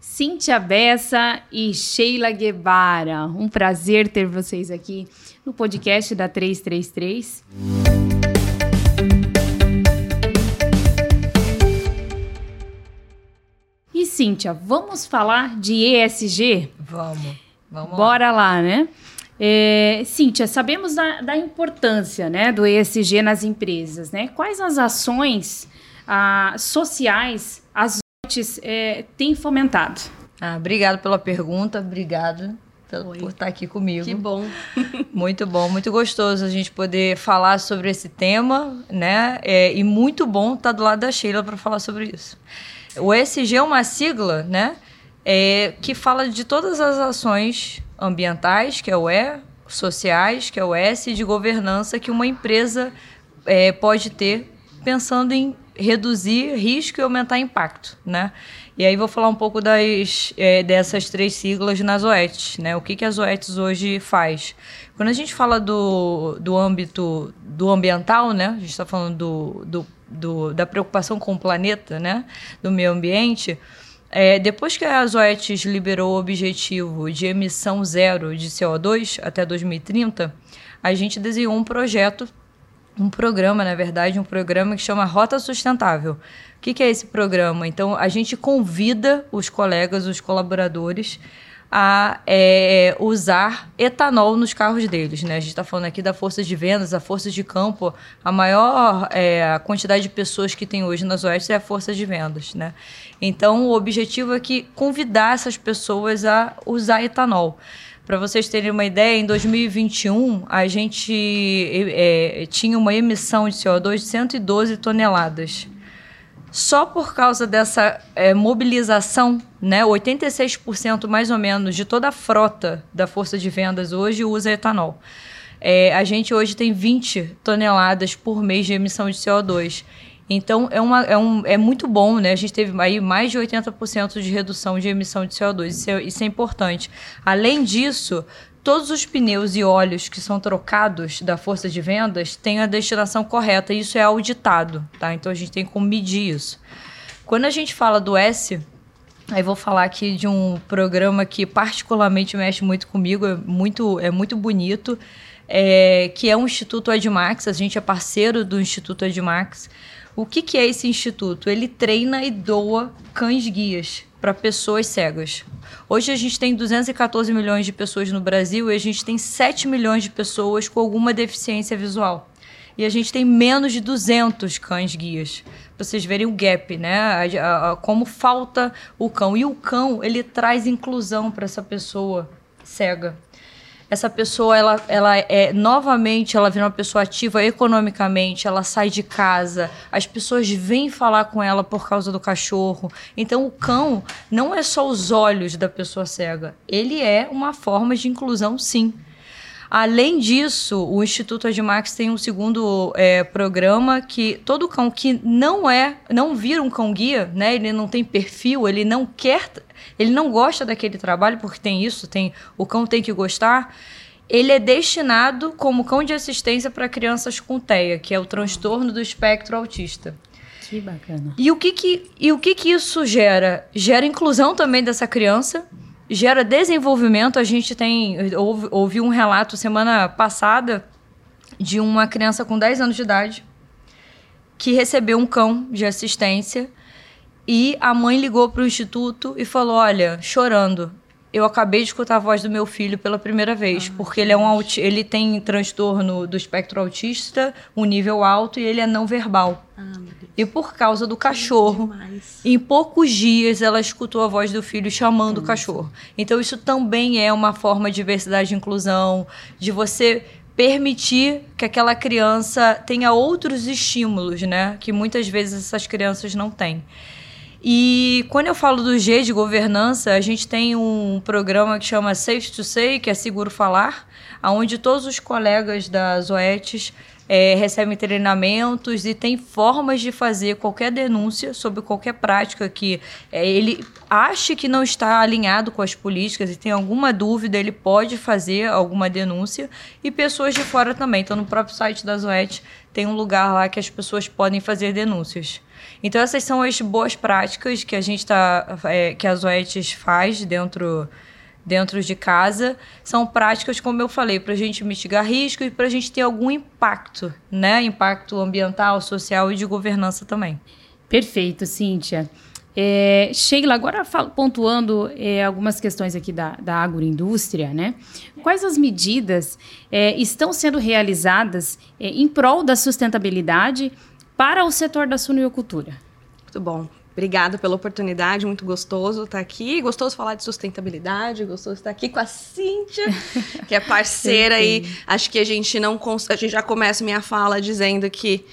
Cíntia Bessa e Sheila Guevara. Um prazer ter vocês aqui no podcast da 333. E Cíntia, vamos falar de ESG? Vamos, vamos Bora lá, né? É, Cíntia, sabemos da, da, importância né, do ESG nas empresas, né? Quais as ações ah, sociais as OITs é, têm fomentado? Ah, obrigado pela pergunta, obrigado pelo, por estar aqui comigo. Que bom. muito bom, muito gostoso a gente poder falar sobre esse tema, né? É, e muito bom estar do lado da Sheila para falar sobre isso. O ESG é uma sigla, né? É, que fala de todas as ações ambientais, que é o E, sociais, que é o S, e de governança que uma empresa é, pode ter pensando em reduzir risco e aumentar impacto, né? E aí vou falar um pouco das, é, dessas três siglas nas OETs, né? O que, que as OETs hoje faz? Quando a gente fala do, do âmbito do ambiental, né? A gente está falando do, do, do, da preocupação com o planeta, né? Do meio ambiente. É, depois que a Zoetis liberou o objetivo de emissão zero de CO2 até 2030, a gente desenhou um projeto, um programa, na verdade, um programa que chama Rota Sustentável. O que, que é esse programa? Então, a gente convida os colegas, os colaboradores, a é, usar etanol nos carros deles. Né? A gente está falando aqui da força de vendas, a força de campo. A maior é, a quantidade de pessoas que tem hoje nas Oeste é a força de vendas. Né? Então, o objetivo é que convidar essas pessoas a usar etanol. Para vocês terem uma ideia, em 2021 a gente é, tinha uma emissão de CO2 de 112 toneladas só por causa dessa é, mobilização, né, 86% mais ou menos de toda a frota da força de vendas hoje usa etanol. É, a gente hoje tem 20 toneladas por mês de emissão de CO2. Então é, uma, é, um, é muito bom, né? A gente teve aí mais de 80% de redução de emissão de CO2. Isso é, isso é importante. Além disso, todos os pneus e óleos que são trocados da força de vendas têm a destinação correta. Isso é auditado, tá? Então a gente tem como medir isso. Quando a gente fala do S, aí vou falar aqui de um programa que particularmente mexe muito comigo, é muito, é muito bonito, é, que é o Instituto Edmax. A gente é parceiro do Instituto Edmax. O que, que é esse instituto? Ele treina e doa cães guias para pessoas cegas. Hoje a gente tem 214 milhões de pessoas no Brasil e a gente tem 7 milhões de pessoas com alguma deficiência visual. E a gente tem menos de 200 cães guias. Pra vocês verem o gap, né? A, a, a, como falta o cão. E o cão, ele traz inclusão para essa pessoa cega essa pessoa ela, ela é novamente ela vira uma pessoa ativa economicamente, ela sai de casa, as pessoas vêm falar com ela por causa do cachorro. Então o cão não é só os olhos da pessoa cega, ele é uma forma de inclusão, sim. Além disso, o Instituto Admax tem um segundo é, programa que todo cão que não é, não vira um cão guia, né? Ele não tem perfil, ele não quer, ele não gosta daquele trabalho porque tem isso, tem o cão tem que gostar. Ele é destinado como cão de assistência para crianças com TEA, que é o transtorno do espectro autista. Que bacana. E o que que, e o que, que isso gera? Gera inclusão também dessa criança gera desenvolvimento. A gente tem. Ouvi, ouvi um relato semana passada de uma criança com 10 anos de idade que recebeu um cão de assistência e a mãe ligou para o instituto e falou: Olha, chorando, eu acabei de escutar a voz do meu filho pela primeira vez, ah, porque ele é um ele tem transtorno do espectro autista, um nível alto e ele é não verbal. Ah, e por causa do cachorro, em poucos dias ela escutou a voz do filho chamando o cachorro. Então isso também é uma forma de diversidade e inclusão, de você permitir que aquela criança tenha outros estímulos, né, que muitas vezes essas crianças não têm. E quando eu falo do G de governança, a gente tem um programa que chama Safe to Say, que é Seguro Falar, onde todos os colegas das OETs é, recebem treinamentos e tem formas de fazer qualquer denúncia sobre qualquer prática que é, ele ache que não está alinhado com as políticas e tem alguma dúvida, ele pode fazer alguma denúncia. E pessoas de fora também. Então, no próprio site da Zoet tem um lugar lá que as pessoas podem fazer denúncias. Então, essas são as boas práticas que a gente está. É, que a Zoetis faz dentro dentro de casa, são práticas, como eu falei, para a gente mitigar riscos e para a gente ter algum impacto, né? Impacto ambiental, social e de governança também. Perfeito, Cíntia. É, Sheila, agora pontuando é, algumas questões aqui da, da agroindústria, né? Quais as medidas é, estão sendo realizadas é, em prol da sustentabilidade para o setor da suinocultura? Muito bom. Obrigada pela oportunidade, muito gostoso estar aqui. Gostoso falar de sustentabilidade, gostoso estar aqui com a Cíntia, que é parceira e acho que a gente não a gente já começa minha fala dizendo que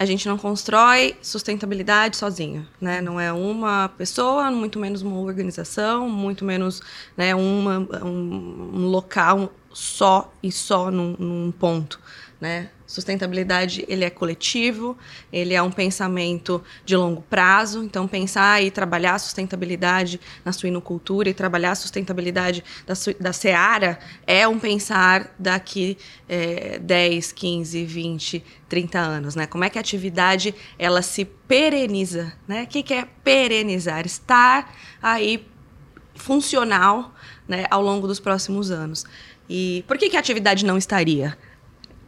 a gente não constrói sustentabilidade sozinho, né? Não é uma pessoa, muito menos uma organização, muito menos né, uma, um, um local só e só num, num ponto, né? Sustentabilidade, ele é coletivo, ele é um pensamento de longo prazo. Então, pensar e trabalhar a sustentabilidade na suinocultura e trabalhar a sustentabilidade da, da seara é um pensar daqui é, 10, 15, 20, 30 anos, né? Como é que a atividade, ela se pereniza, né? O que, que é perenizar? Estar aí funcional né, ao longo dos próximos anos. E por que, que a atividade não estaria?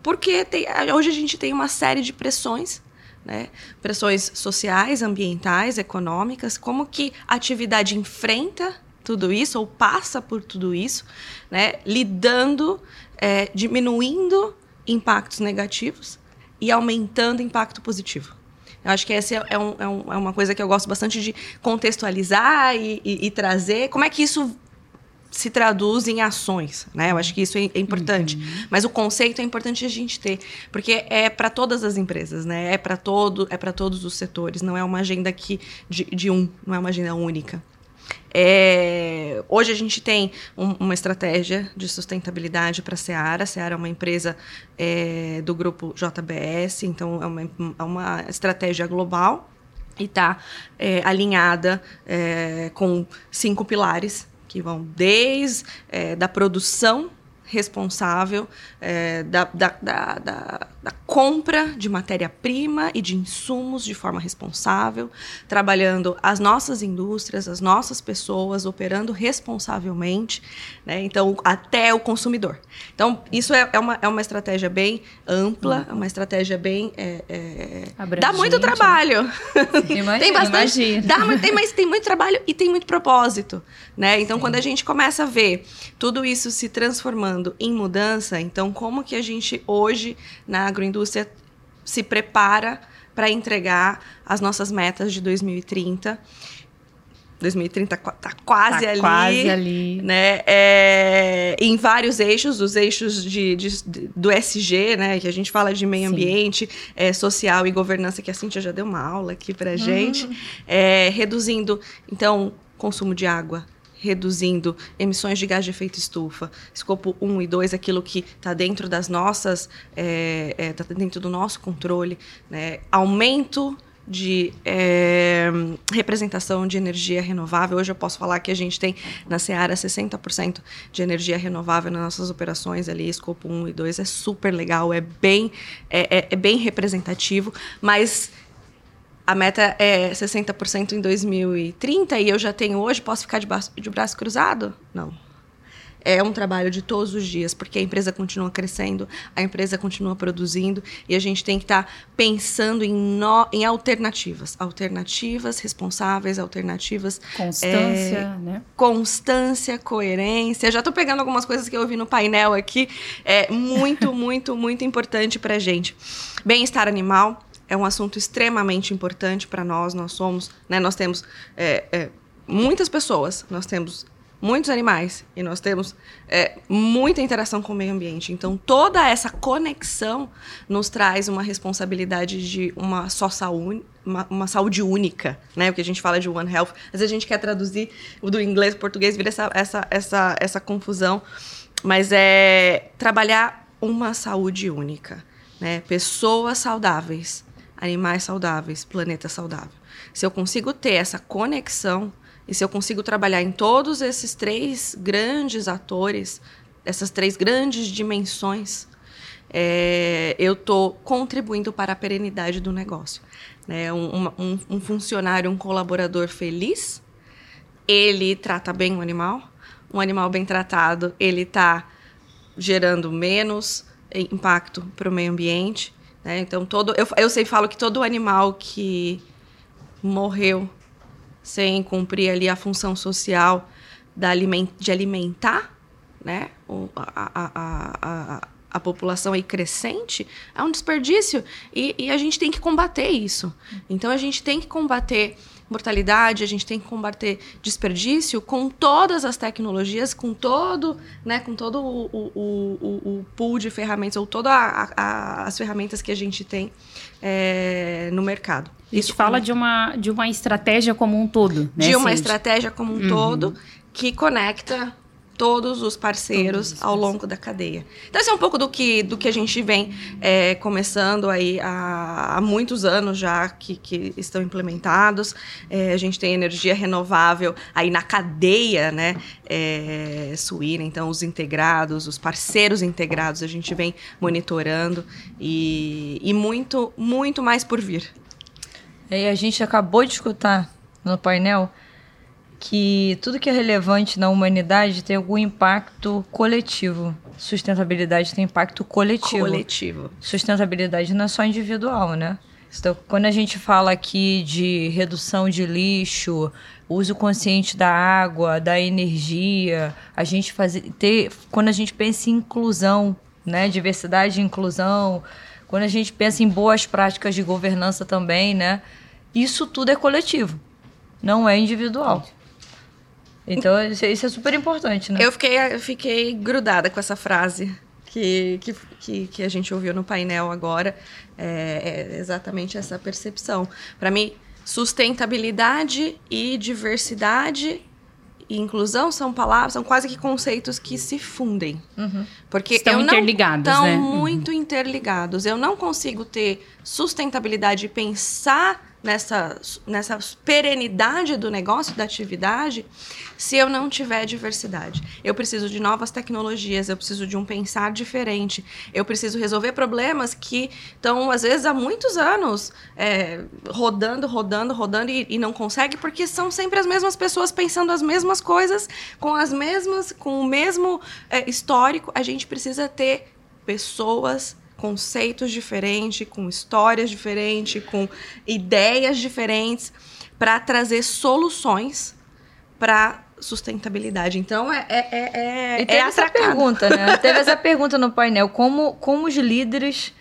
Porque tem, hoje a gente tem uma série de pressões, né? pressões sociais, ambientais, econômicas, como que a atividade enfrenta tudo isso ou passa por tudo isso, né? lidando, é, diminuindo impactos negativos e aumentando impacto positivo. Eu acho que essa é, um, é, um, é, uma coisa que eu gosto bastante de contextualizar e, e, e trazer. Como é que isso se traduz em ações, né? Eu acho que isso é, é importante. Uhum. Mas o conceito é importante a gente ter, porque é para todas as empresas, né? É para todo, é para todos os setores. Não é uma agenda aqui de, de um, não é uma agenda única. É, hoje a gente tem um, uma estratégia de sustentabilidade para a Seara. A Seara é uma empresa é, do grupo JBS, então é uma, é uma estratégia global e está é, alinhada é, com cinco pilares que vão desde é, da produção responsável é, da, da, da, da, compra de matéria-prima e de insumos de forma responsável, trabalhando as nossas indústrias, as nossas pessoas, operando responsavelmente, né? então, até o consumidor. Então, isso é, é, uma, é uma estratégia bem ampla, é uma estratégia bem. É, é, dá muito trabalho. Imagina, tem bastante. Dá, tem, mas tem muito trabalho e tem muito propósito. Né? Então, Sim. quando a gente começa a ver tudo isso se transformando em mudança, então, como que a gente hoje, na agroindústria se prepara para entregar as nossas metas de 2030. 2030 está quase tá ali. Quase ali. Né? É, em vários eixos, os eixos de, de, do SG, né? Que a gente fala de meio Sim. ambiente, é, social e governança, que a Cintia já deu uma aula aqui para gente. Uhum. É, reduzindo, então, consumo de água, reduzindo emissões de gás de efeito estufa, escopo 1 e 2, aquilo que está dentro das nossas, está é, é, tá dentro do nosso controle, né? aumento de é, representação de energia renovável. Hoje eu posso falar que a gente tem na Seara 60% de energia renovável nas nossas operações ali, escopo 1 e 2. É super legal, é bem, é, é, é bem representativo, mas a meta é 60% em 2030 e eu já tenho hoje, posso ficar de braço, de braço cruzado? Não. É um trabalho de todos os dias, porque a empresa continua crescendo, a empresa continua produzindo e a gente tem que estar tá pensando em, no, em alternativas. Alternativas responsáveis, alternativas. Constância, é, né? Constância, coerência. Já estou pegando algumas coisas que eu ouvi no painel aqui. É muito, muito, muito importante para a gente. Bem-estar animal é um assunto extremamente importante para nós. Nós somos, né, nós temos é, é, muitas pessoas, nós temos muitos animais e nós temos é, muita interação com o meio ambiente. Então, toda essa conexão nos traz uma responsabilidade de uma só saúde, uma, uma, saúde única, né? O que a gente fala de One Health. Às vezes a gente quer traduzir do inglês para português, vira essa, essa, essa, essa confusão. Mas é trabalhar uma saúde única. né? Pessoas saudáveis, animais saudáveis, planeta saudável. Se eu consigo ter essa conexão e se eu consigo trabalhar em todos esses três grandes atores, essas três grandes dimensões, é, eu estou contribuindo para a perenidade do negócio. Né? Um, um, um funcionário, um colaborador feliz, ele trata bem o animal. Um animal bem tratado, ele está gerando menos impacto para o meio ambiente. Né? Então, todo, eu, eu sei falo que todo animal que morreu sem cumprir ali a função social da aliment, de alimentar né? a, a, a, a, a população aí crescente, é um desperdício. E, e a gente tem que combater isso. Então, a gente tem que combater mortalidade, a gente tem que combater desperdício com todas as tecnologias, com todo, né, com todo o, o, o, o pool de ferramentas, ou todas as ferramentas que a gente tem é, no mercado. A gente Isso fala de uma, de uma estratégia como um todo, né? De uma estratégia como um uhum. todo que conecta todos os parceiros todos os ao longo da cadeia. Então, esse é um pouco do que, do que a gente vem é, começando aí há, há, muitos anos já que, que estão implementados. É, a gente tem energia renovável aí na cadeia né, é, suína, então os integrados, os parceiros integrados, a gente vem monitorando e, e muito, muito mais por vir. E a gente acabou de escutar no painel que tudo que é relevante na humanidade tem algum impacto coletivo. Sustentabilidade tem impacto coletivo. Coletivo. Sustentabilidade não é só individual, né? Então, quando a gente fala aqui de redução de lixo, uso consciente da água, da energia, a gente fazer ter, quando a gente pensa em inclusão, né, diversidade e inclusão, quando a gente pensa em boas práticas de governança também, né, isso tudo é coletivo, não é individual. Então, isso é super importante, né? Eu fiquei, eu fiquei grudada com essa frase que, que, que, que a gente ouviu no painel agora. É, é exatamente essa percepção. Para mim, sustentabilidade e diversidade e inclusão são palavras, são quase que conceitos que se fundem. Uhum. Porque estão interligados, estão né? muito uhum. interligados. Eu não consigo ter sustentabilidade e pensar nessa, nessa perenidade do negócio, da atividade, se eu não tiver diversidade. Eu preciso de novas tecnologias, eu preciso de um pensar diferente, eu preciso resolver problemas que estão, às vezes, há muitos anos é, rodando, rodando, rodando e, e, não consegue, porque são sempre as mesmas pessoas pensando as mesmas coisas, com as mesmas, com o mesmo é, histórico. A gente precisa ter pessoas conceitos diferentes, com histórias diferentes, com ideias diferentes, para trazer soluções para sustentabilidade. Então é é é, é, e teve é essa pergunta, né? teve essa pergunta no painel como como os líderes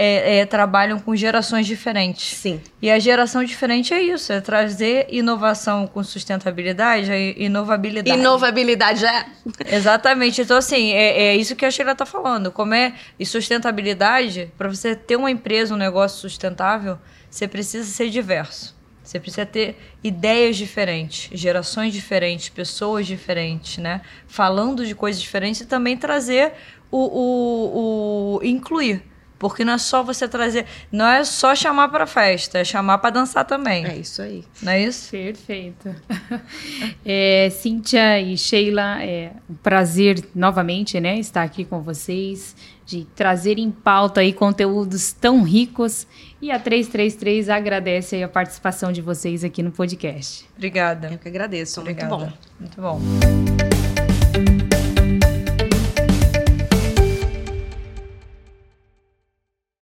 é, é, trabalham com gerações diferentes. Sim. E a geração diferente é isso, é trazer inovação com sustentabilidade, é inovabilidade. Inovabilidade é. Exatamente. Então, assim, é, é isso que a Sheila está falando. Como é e sustentabilidade, para você ter uma empresa, um negócio sustentável, você precisa ser diverso. Você precisa ter ideias diferentes, gerações diferentes, pessoas diferentes, né? Falando de coisas diferentes e também trazer o, o, o incluir porque não é só você trazer, não é só chamar para festa, é chamar para dançar também. É isso aí. Não é isso? Perfeito. É, Cíntia e Sheila, é um prazer novamente, né, estar aqui com vocês, de trazer em pauta aí conteúdos tão ricos. E a 333 agradece a participação de vocês aqui no podcast. Obrigada. Eu que agradeço, Obrigada. muito bom. Muito bom.